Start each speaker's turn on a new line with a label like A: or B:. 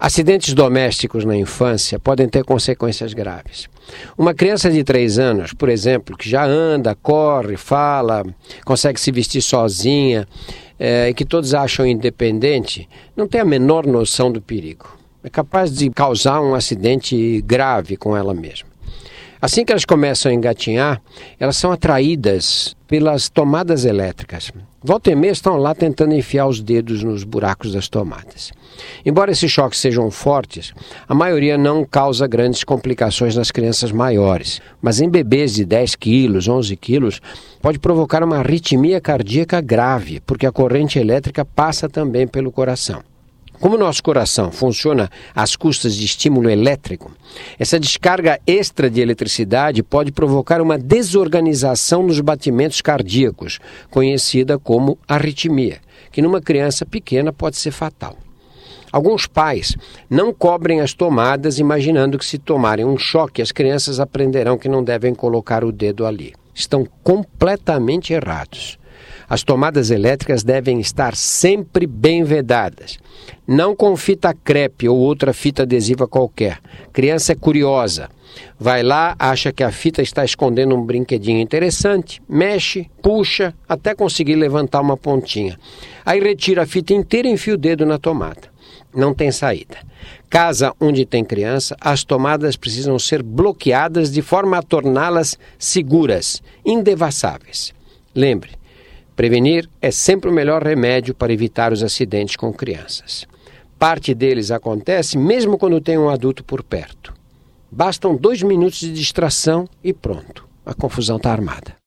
A: Acidentes domésticos na infância podem ter consequências graves. Uma criança de 3 anos, por exemplo, que já anda, corre, fala, consegue se vestir sozinha é, e que todos acham independente, não tem a menor noção do perigo. É capaz de causar um acidente grave com ela mesma. Assim que elas começam a engatinhar, elas são atraídas pelas tomadas elétricas. Volta e meia estão lá tentando enfiar os dedos nos buracos das tomadas. Embora esses choques sejam fortes, a maioria não causa grandes complicações nas crianças maiores, mas em bebês de 10 quilos, 11 quilos, pode provocar uma arritmia cardíaca grave, porque a corrente elétrica passa também pelo coração. Como o nosso coração funciona às custas de estímulo elétrico, essa descarga extra de eletricidade pode provocar uma desorganização nos batimentos cardíacos, conhecida como arritmia, que numa criança pequena pode ser fatal. Alguns pais não cobrem as tomadas imaginando que se tomarem um choque as crianças aprenderão que não devem colocar o dedo ali. Estão completamente errados. As tomadas elétricas devem estar sempre bem vedadas. Não com fita crepe ou outra fita adesiva qualquer. Criança é curiosa. Vai lá, acha que a fita está escondendo um brinquedinho interessante, mexe, puxa, até conseguir levantar uma pontinha. Aí retira a fita inteira e enfia o dedo na tomada. Não tem saída. Casa onde tem criança, as tomadas precisam ser bloqueadas de forma a torná-las seguras, indevassáveis. Lembre, Prevenir é sempre o melhor remédio para evitar os acidentes com crianças. Parte deles acontece mesmo quando tem um adulto por perto. Bastam dois minutos de distração e pronto, a confusão está armada.